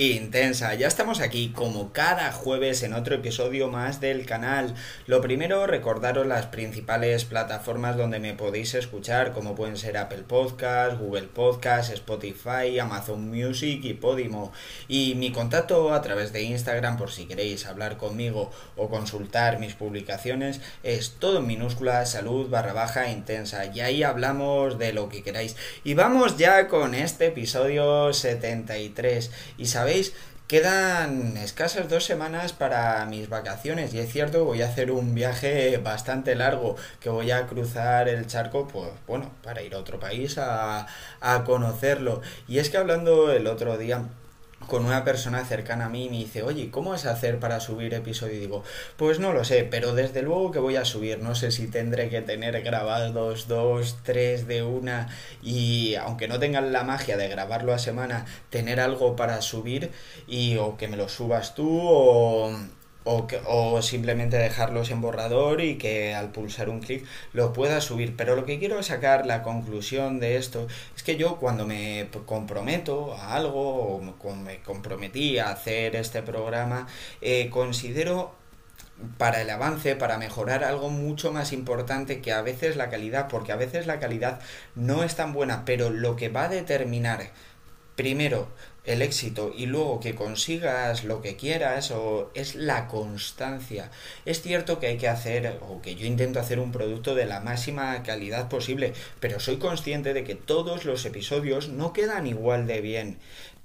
intensa. Ya estamos aquí como cada jueves en otro episodio más del canal. Lo primero, recordaros las principales plataformas donde me podéis escuchar, como pueden ser Apple Podcast, Google Podcast, Spotify, Amazon Music y Podimo. Y mi contacto a través de Instagram por si queréis hablar conmigo o consultar mis publicaciones es todo en minúscula salud barra baja intensa. Y ahí hablamos de lo que queráis. Y vamos ya con este episodio 73. Y sabéis, quedan escasas dos semanas para mis vacaciones y es cierto, voy a hacer un viaje bastante largo, que voy a cruzar el charco, pues bueno, para ir a otro país a, a conocerlo. Y es que hablando el otro día con una persona cercana a mí y me dice, oye, ¿cómo es hacer para subir episodio? Y digo, pues no lo sé, pero desde luego que voy a subir. No sé si tendré que tener grabados dos, tres de una y aunque no tengan la magia de grabarlo a semana, tener algo para subir y o que me lo subas tú o o, simplemente dejarlos en borrador y que al pulsar un clic lo pueda subir. Pero lo que quiero sacar la conclusión de esto es que yo cuando me comprometo a algo o me comprometí a hacer este programa, eh, considero para el avance, para mejorar algo mucho más importante que a veces la calidad, porque a veces la calidad no es tan buena, pero lo que va a determinar primero el éxito y luego que consigas lo que quieras o es la constancia. Es cierto que hay que hacer o que yo intento hacer un producto de la máxima calidad posible, pero soy consciente de que todos los episodios no quedan igual de bien.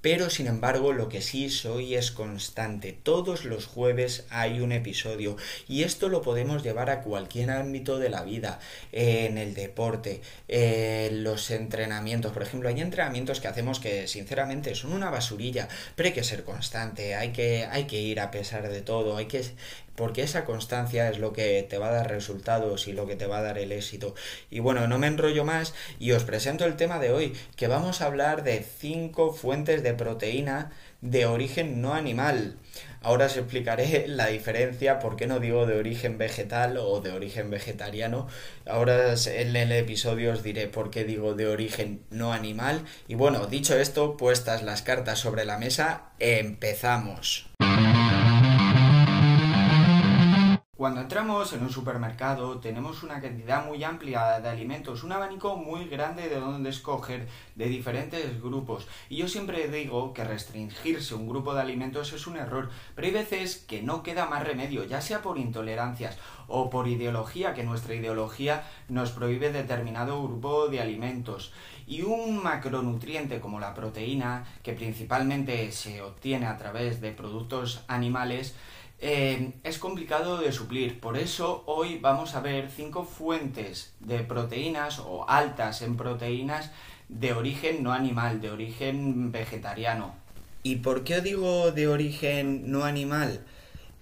Pero sin embargo lo que sí soy es constante. Todos los jueves hay un episodio y esto lo podemos llevar a cualquier ámbito de la vida, en el deporte, en los entrenamientos. Por ejemplo, hay entrenamientos que hacemos que sinceramente son una basurilla, pero hay que ser constante, hay que, hay que ir a pesar de todo, hay que porque esa constancia es lo que te va a dar resultados y lo que te va a dar el éxito. Y bueno, no me enrollo más y os presento el tema de hoy, que vamos a hablar de cinco fuentes de proteína de origen no animal. Ahora os explicaré la diferencia, por qué no digo de origen vegetal o de origen vegetariano. Ahora en el episodio os diré por qué digo de origen no animal. Y bueno, dicho esto, puestas las cartas sobre la mesa, empezamos. Cuando entramos en un supermercado tenemos una cantidad muy amplia de alimentos, un abanico muy grande de donde escoger de diferentes grupos. Y yo siempre digo que restringirse un grupo de alimentos es un error, pero hay veces que no queda más remedio, ya sea por intolerancias o por ideología, que nuestra ideología nos prohíbe determinado grupo de alimentos. Y un macronutriente como la proteína, que principalmente se obtiene a través de productos animales, eh, es complicado de suplir. Por eso hoy vamos a ver cinco fuentes de proteínas o altas en proteínas de origen no animal, de origen vegetariano. ¿Y por qué digo de origen no animal?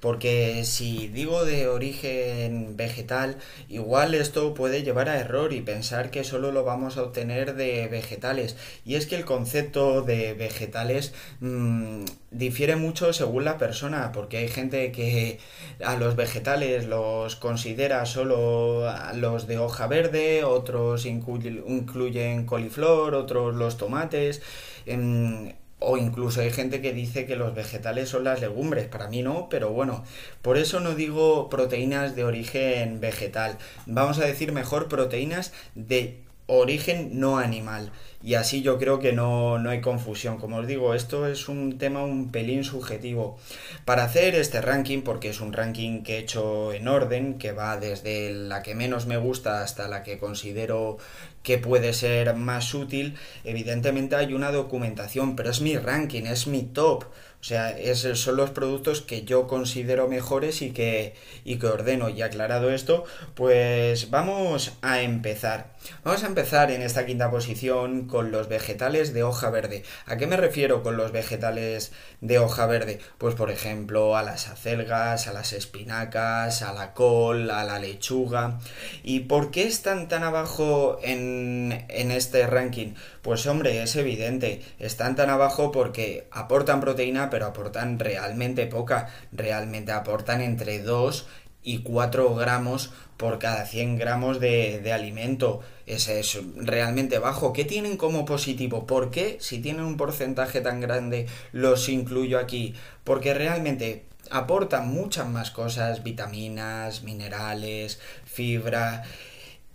Porque si digo de origen vegetal, igual esto puede llevar a error y pensar que solo lo vamos a obtener de vegetales. Y es que el concepto de vegetales mmm, difiere mucho según la persona, porque hay gente que a los vegetales los considera solo los de hoja verde, otros incluyen coliflor, otros los tomates. Em, o incluso hay gente que dice que los vegetales son las legumbres, para mí no, pero bueno, por eso no digo proteínas de origen vegetal, vamos a decir mejor proteínas de origen no animal. Y así yo creo que no, no, hay confusión. Como os digo, esto es un tema un pelín subjetivo. Para hacer este ranking, porque es un ranking que he hecho en orden, que va desde la que menos me gusta hasta la que considero que puede ser más útil, evidentemente hay una documentación, pero es mi ranking, es mi top. O sea, es, son los productos que yo considero mejores y que, y que ordeno. Y aclarado esto, pues vamos a empezar. Vamos a empezar en esta quinta posición con los vegetales de hoja verde. ¿A qué me refiero con los vegetales de hoja verde? Pues por ejemplo a las acelgas, a las espinacas, a la col, a la lechuga. ¿Y por qué están tan abajo en, en este ranking? Pues hombre, es evidente, están tan abajo porque aportan proteína pero aportan realmente poca, realmente aportan entre 2 y 4 gramos por cada 100 gramos de, de alimento. Ese es realmente bajo. ¿Qué tienen como positivo? ¿Por qué si tienen un porcentaje tan grande los incluyo aquí? Porque realmente aportan muchas más cosas, vitaminas, minerales, fibra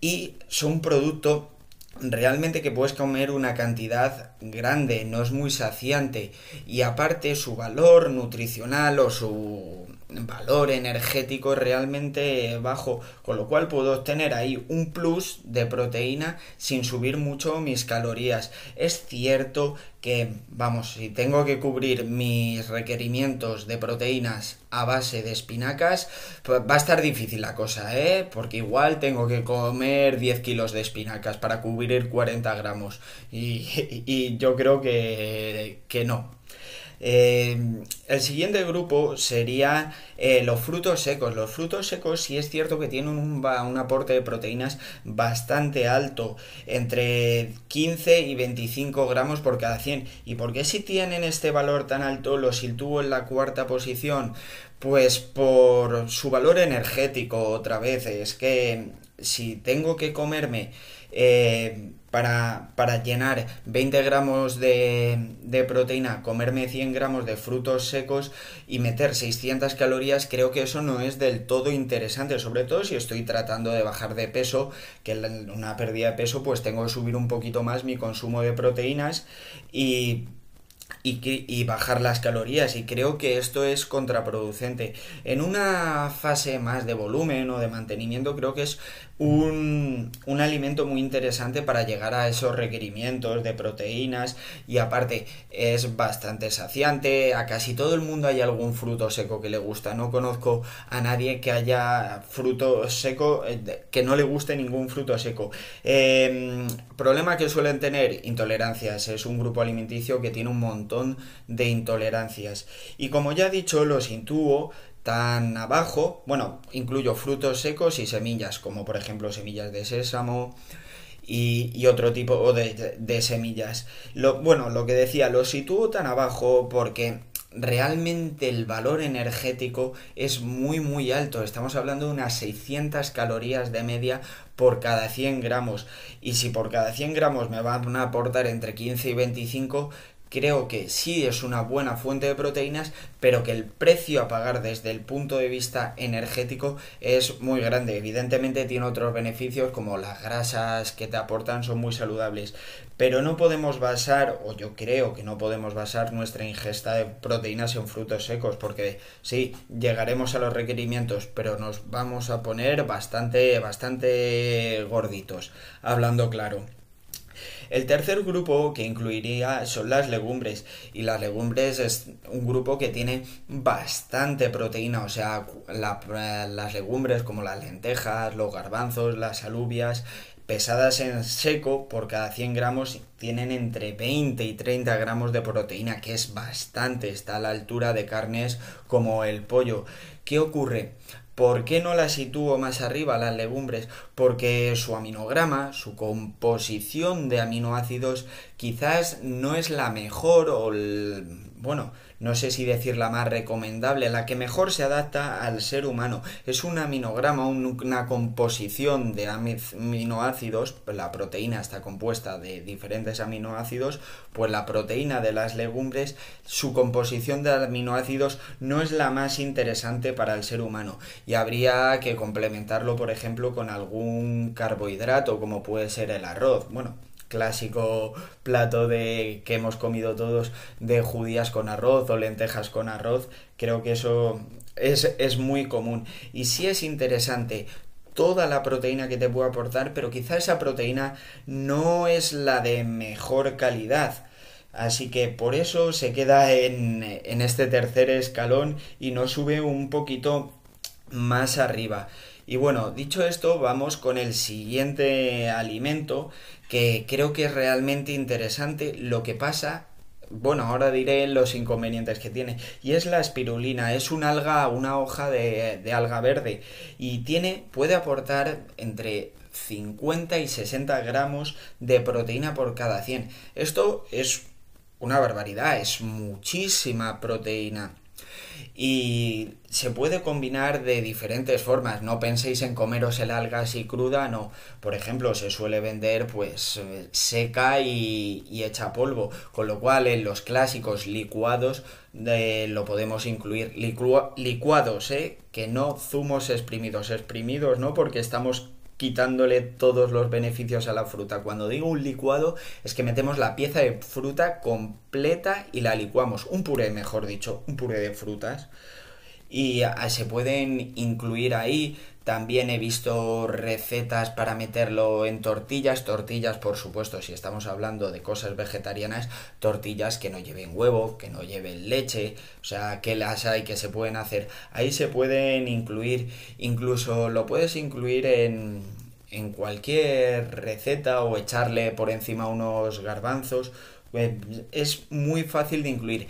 y son producto realmente que puedes comer una cantidad grande, no es muy saciante y aparte su valor nutricional o su valor energético realmente bajo, con lo cual puedo obtener ahí un plus de proteína sin subir mucho mis calorías. Es cierto que, vamos, si tengo que cubrir mis requerimientos de proteínas a base de espinacas, pues va a estar difícil la cosa, ¿eh? Porque igual tengo que comer 10 kilos de espinacas para cubrir 40 gramos. Y, y yo creo que, que no, eh, el siguiente grupo sería eh, los frutos secos. Los frutos secos sí es cierto que tienen un, aporte de proteínas bastante alto, entre 15 y 25 gramos por cada 100. ¿Y por qué si tienen este valor tan alto los sitúo en la cuarta posición? Pues por su valor energético otra vez. Es que si tengo que comerme eh, para, para, llenar 20 gramos de, de, proteína, comerme 100 gramos de frutos secos y meter 600 calorías, creo que eso no es del todo interesante, sobre todo si estoy tratando de bajar de peso, que una pérdida de peso pues tengo que subir un poquito más mi consumo de proteínas y y, y, bajar las calorías y creo que esto es contraproducente. En una fase más de volumen o de mantenimiento creo que es un, un, alimento muy interesante para llegar a esos requerimientos de proteínas y aparte es bastante saciante, a casi todo el mundo hay algún fruto seco que le gusta, no conozco a nadie que haya fruto seco eh, que no le guste ningún fruto seco. Eh, problema que suelen tener intolerancias, es un grupo alimenticio que tiene un montón de intolerancias. Y como ya he dicho los intubo tan abajo, bueno, incluyo frutos secos y semillas, como por ejemplo semillas de sésamo y, otro tipo de, semillas. Bueno, lo que decía, lo sitúo tan abajo porque realmente el valor energético es muy muy alto. Estamos hablando de unas 600 calorías de media por cada 100 gramos. Y si por cada 100 gramos me van a aportar entre 15 y 25, creo que sí es una buena fuente de proteínas, pero que el precio a pagar desde el punto de vista energético es muy grande. Evidentemente tiene otros beneficios como las grasas que te aportan son muy saludables, pero no podemos basar, o yo creo que no podemos basar nuestra ingesta de proteínas en frutos secos, porque sí, llegaremos a los requerimientos, pero nos vamos a poner bastante, bastante gorditos, hablando claro. El tercer grupo que incluiría son las legumbres y las legumbres es un grupo que tiene bastante proteína, o sea, la, las legumbres como las lentejas, los garbanzos, las alubias, pesadas en seco por cada 100 gramos tienen entre 20 y 30 gramos de proteína, que es bastante, está a la altura de carnes como el pollo. ¿Qué ocurre? ¿Por qué no la sitúo más arriba las legumbres? Porque su aminograma, su composición de aminoácidos quizás no es la mejor o el, bueno, no sé si decir la más recomendable, la que mejor se adapta al ser humano. Es un aminograma, una composición de aminoácidos, la proteína está compuesta de diferentes aminoácidos, pues la proteína de las legumbres, su composición de aminoácidos no es la más interesante para el ser humano y habría que complementarlo, por ejemplo, con algún carbohidrato como puede ser el arroz. Bueno, clásico plato de que hemos comido todos de judías con arroz o lentejas con arroz. Creo que eso es, es muy común. Y sí es interesante toda la proteína que te puedo aportar, pero quizá esa proteína no es la de mejor calidad. Así que por eso se queda en, en este tercer escalón y no sube un poquito más arriba. Y bueno, dicho esto, vamos con el siguiente alimento que creo que es realmente interesante. Lo que pasa, bueno, ahora diré los inconvenientes que tiene. Y es la espirulina, es un alga, una hoja de, de alga verde. Y tiene, puede aportar entre 50 y 60 gramos de proteína por cada 100. Esto es una barbaridad, es muchísima proteína. Y se puede combinar de diferentes formas. No penséis en comeros el alga así cruda, no. Por ejemplo, se suele vender pues seca y, y hecha polvo, con lo cual en los clásicos licuados de, lo podemos incluir. licuados, ¿eh? Que no zumos exprimidos. Exprimidos, ¿no? Porque estamos quitándole todos los beneficios a la fruta. Cuando digo un licuado es que metemos la pieza de fruta completa y la licuamos. Un puré, mejor dicho, un puré de frutas. Y ah, se pueden incluir ahí también he visto recetas para meterlo en tortillas, tortillas por supuesto si estamos hablando de cosas vegetarianas, tortillas que no lleven huevo, que no lleven leche, o sea, que las hay que se pueden hacer. Ahí se pueden incluir, incluso lo puedes incluir en, en cualquier receta o echarle por encima unos garbanzos. Eh, es muy fácil de incluir.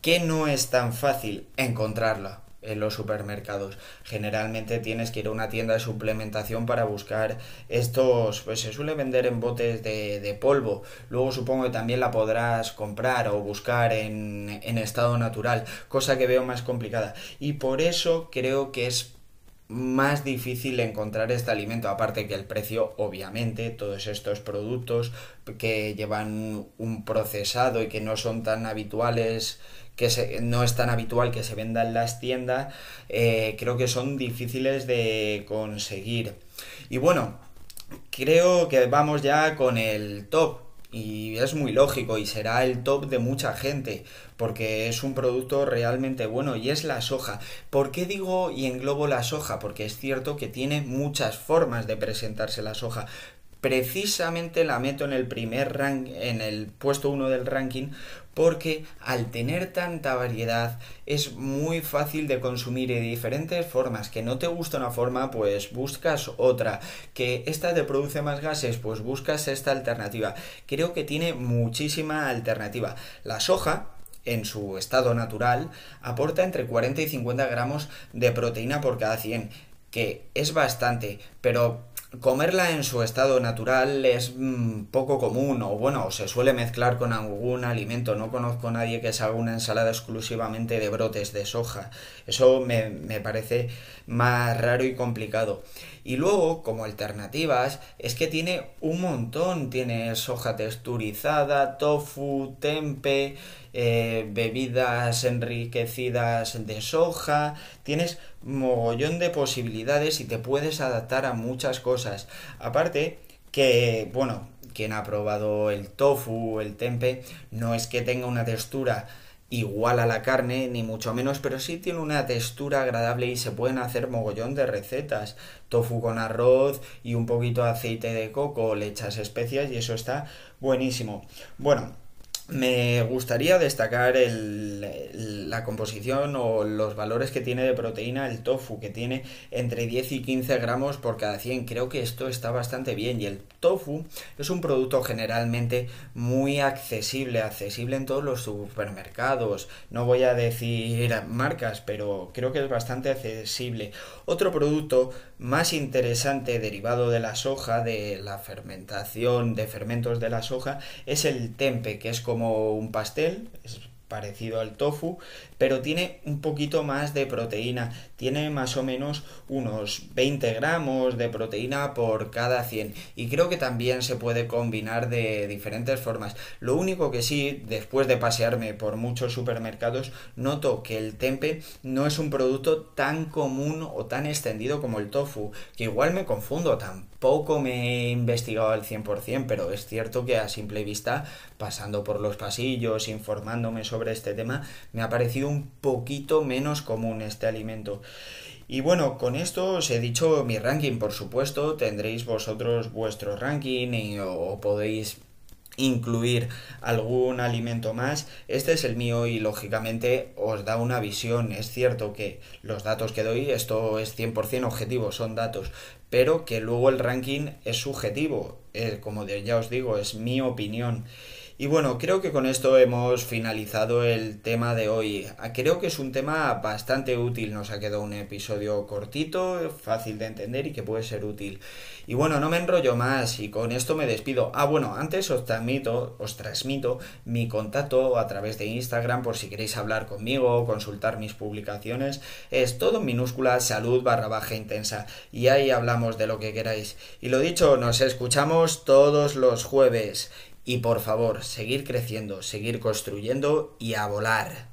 ¿Qué no es tan fácil? Encontrarla en los supermercados. Generalmente tienes que ir a una tienda de suplementación para buscar estos, pues se suele vender en botes de, de polvo. Luego supongo que también la podrás comprar o buscar en, en estado natural, cosa que veo más complicada. Y por eso creo que es más difícil encontrar este alimento, aparte que el precio, obviamente, todos estos productos que llevan un procesado y que no son tan habituales que no es tan habitual que se venda en las tiendas, eh, creo que son difíciles de conseguir. Y bueno, creo que vamos ya con el top. Y es muy lógico y será el top de mucha gente porque es un producto realmente bueno y es la soja. ¿Por qué digo y englobo la soja? Porque es cierto que tiene muchas formas de presentarse la soja precisamente la meto en el primer rank, en el puesto 1 del ranking, porque al tener tanta variedad es muy fácil de consumir de diferentes formas. Que no te gusta una forma, pues buscas otra. Que esta te produce más gases, pues buscas esta alternativa. Creo que tiene muchísima alternativa. La soja, en su estado natural, aporta entre 40 y 50 gramos de proteína por cada 100, que es bastante, pero comerla en su estado natural es mm, poco común o bueno, se suele mezclar con algún alimento. No conozco a nadie que se haga una ensalada exclusivamente de brotes de soja. Eso me, me parece más raro y complicado. Y luego, como alternativas, es que tiene un montón. Tiene soja texturizada, tofu, tempe, eh, bebidas enriquecidas de soja. Tienes mogollón de posibilidades y te puedes adaptar a muchas cosas. Aparte, que, bueno, quien ha probado el tofu, el tempe, no es que tenga una textura igual a la carne, ni mucho menos, pero sí tiene una textura agradable y se pueden hacer mogollón de recetas. Tofu con arroz y un poquito de aceite de coco, le echas especias y eso está buenísimo. Bueno, me gustaría destacar la composición o los valores que tiene de proteína el tofu, que tiene entre 10 y 15 gramos por cada 100. Creo que esto está bastante bien y el tofu es un producto generalmente muy accesible, accesible en todos los supermercados. No voy a decir marcas, pero creo que es bastante accesible. Otro producto más interesante derivado de la soja, de la fermentación de fermentos de la soja, es el tempe, que es como un pastel, parecido al tofu, pero tiene un poquito más de proteína, tiene más o menos unos 20 gramos de proteína por cada 100 y creo que también se puede combinar de diferentes formas. Lo único que sí, después de pasearme por muchos supermercados, noto que el tempe no es un producto tan común o tan extendido como el tofu, que igual me confundo, tampoco me he investigado al 100%, pero es cierto que a simple vista, pasando por los pasillos, informándome sobre este tema, me ha parecido un poquito menos común este alimento. Y bueno, con esto os he dicho mi ranking, por supuesto, tendréis vosotros vuestro ranking y, o podéis incluir algún alimento más. Este es el mío y lógicamente os da una visión. Es cierto que los datos que doy, esto es 100% objetivo, son datos, pero que luego el ranking es subjetivo. como ya os digo, es mi opinión. Y bueno, creo que con esto hemos finalizado el tema de hoy. Creo que es un tema bastante útil. Nos ha quedado un episodio cortito, fácil de entender y que puede ser útil. Y bueno, no me enrollo más y con esto me despido. Ah, bueno, antes os transmito, os transmito mi contacto a través de Instagram por si queréis hablar conmigo o consultar mis publicaciones. Es todo minúscula salud barra baja intensa y ahí hablamos de lo que queráis. Y lo dicho, nos escuchamos todos los jueves. Y por favor, seguir creciendo, seguir construyendo y a volar.